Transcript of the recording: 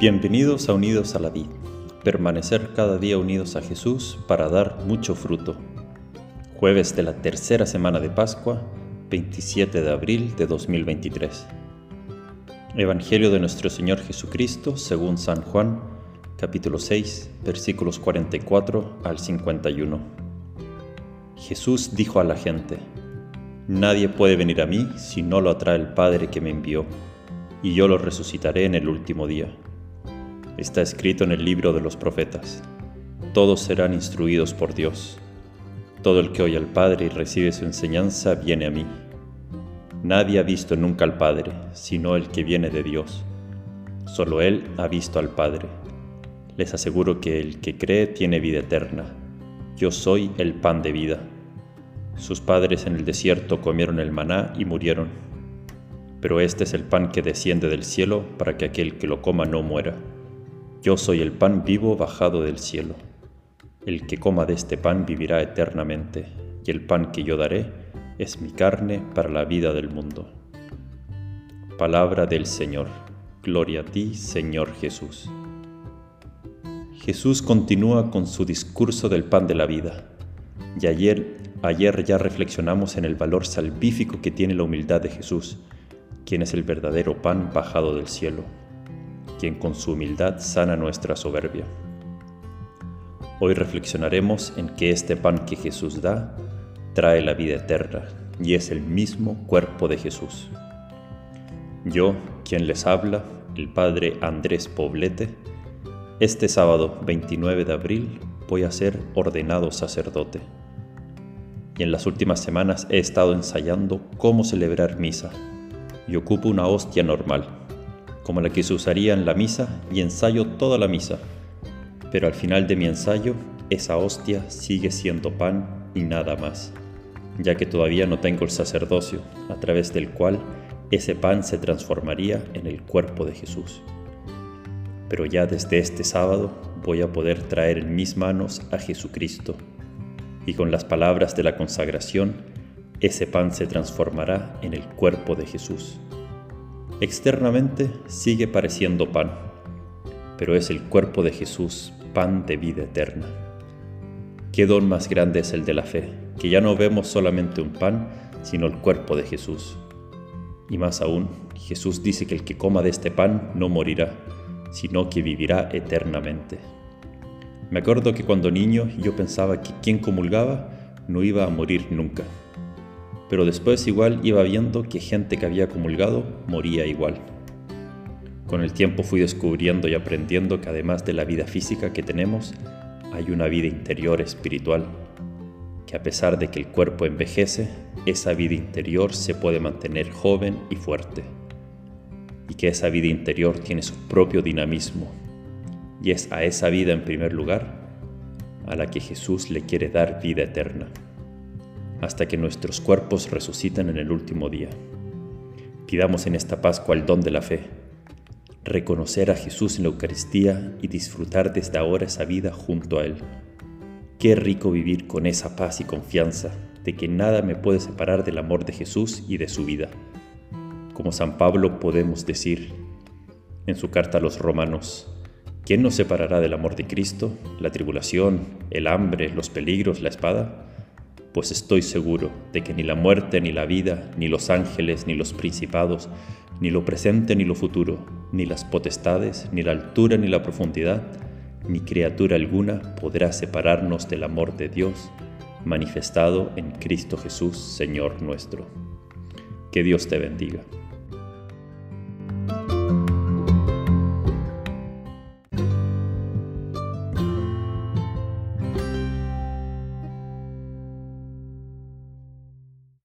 Bienvenidos a Unidos a la Vid, permanecer cada día unidos a Jesús para dar mucho fruto. Jueves de la tercera semana de Pascua, 27 de abril de 2023. Evangelio de nuestro Señor Jesucristo según San Juan, capítulo 6, versículos 44 al 51. Jesús dijo a la gente, Nadie puede venir a mí si no lo atrae el Padre que me envió, y yo lo resucitaré en el último día está escrito en el libro de los profetas. Todos serán instruidos por Dios. Todo el que oye al Padre y recibe su enseñanza viene a mí. Nadie ha visto nunca al Padre, sino el que viene de Dios. Solo Él ha visto al Padre. Les aseguro que el que cree tiene vida eterna. Yo soy el pan de vida. Sus padres en el desierto comieron el maná y murieron. Pero este es el pan que desciende del cielo para que aquel que lo coma no muera. Yo soy el pan vivo bajado del cielo. El que coma de este pan vivirá eternamente, y el pan que yo daré es mi carne para la vida del mundo. Palabra del Señor. Gloria a ti, Señor Jesús. Jesús continúa con su discurso del pan de la vida. Y ayer, ayer ya reflexionamos en el valor salvífico que tiene la humildad de Jesús, quien es el verdadero pan bajado del cielo quien con su humildad sana nuestra soberbia. Hoy reflexionaremos en que este pan que Jesús da trae la vida eterna y es el mismo cuerpo de Jesús. Yo, quien les habla, el Padre Andrés Poblete, este sábado 29 de abril voy a ser ordenado sacerdote. Y en las últimas semanas he estado ensayando cómo celebrar misa y ocupo una hostia normal, como la que se usaría en la misa y ensayo toda la misa. Pero al final de mi ensayo, esa hostia sigue siendo pan y nada más, ya que todavía no tengo el sacerdocio a través del cual ese pan se transformaría en el cuerpo de Jesús. Pero ya desde este sábado voy a poder traer en mis manos a Jesucristo, y con las palabras de la consagración, ese pan se transformará en el cuerpo de Jesús. Externamente sigue pareciendo pan, pero es el cuerpo de Jesús, pan de vida eterna. Qué don más grande es el de la fe, que ya no vemos solamente un pan, sino el cuerpo de Jesús. Y más aún, Jesús dice que el que coma de este pan no morirá, sino que vivirá eternamente. Me acuerdo que cuando niño yo pensaba que quien comulgaba no iba a morir nunca pero después igual iba viendo que gente que había comulgado moría igual. Con el tiempo fui descubriendo y aprendiendo que además de la vida física que tenemos, hay una vida interior espiritual, que a pesar de que el cuerpo envejece, esa vida interior se puede mantener joven y fuerte, y que esa vida interior tiene su propio dinamismo, y es a esa vida en primer lugar a la que Jesús le quiere dar vida eterna hasta que nuestros cuerpos resucitan en el último día. Pidamos en esta Pascua el don de la fe, reconocer a Jesús en la Eucaristía y disfrutar desde ahora esa vida junto a Él. Qué rico vivir con esa paz y confianza de que nada me puede separar del amor de Jesús y de su vida. Como San Pablo podemos decir en su carta a los romanos, ¿quién nos separará del amor de Cristo? ¿La tribulación, el hambre, los peligros, la espada? Pues estoy seguro de que ni la muerte, ni la vida, ni los ángeles, ni los principados, ni lo presente, ni lo futuro, ni las potestades, ni la altura, ni la profundidad, ni criatura alguna podrá separarnos del amor de Dios manifestado en Cristo Jesús, Señor nuestro. Que Dios te bendiga.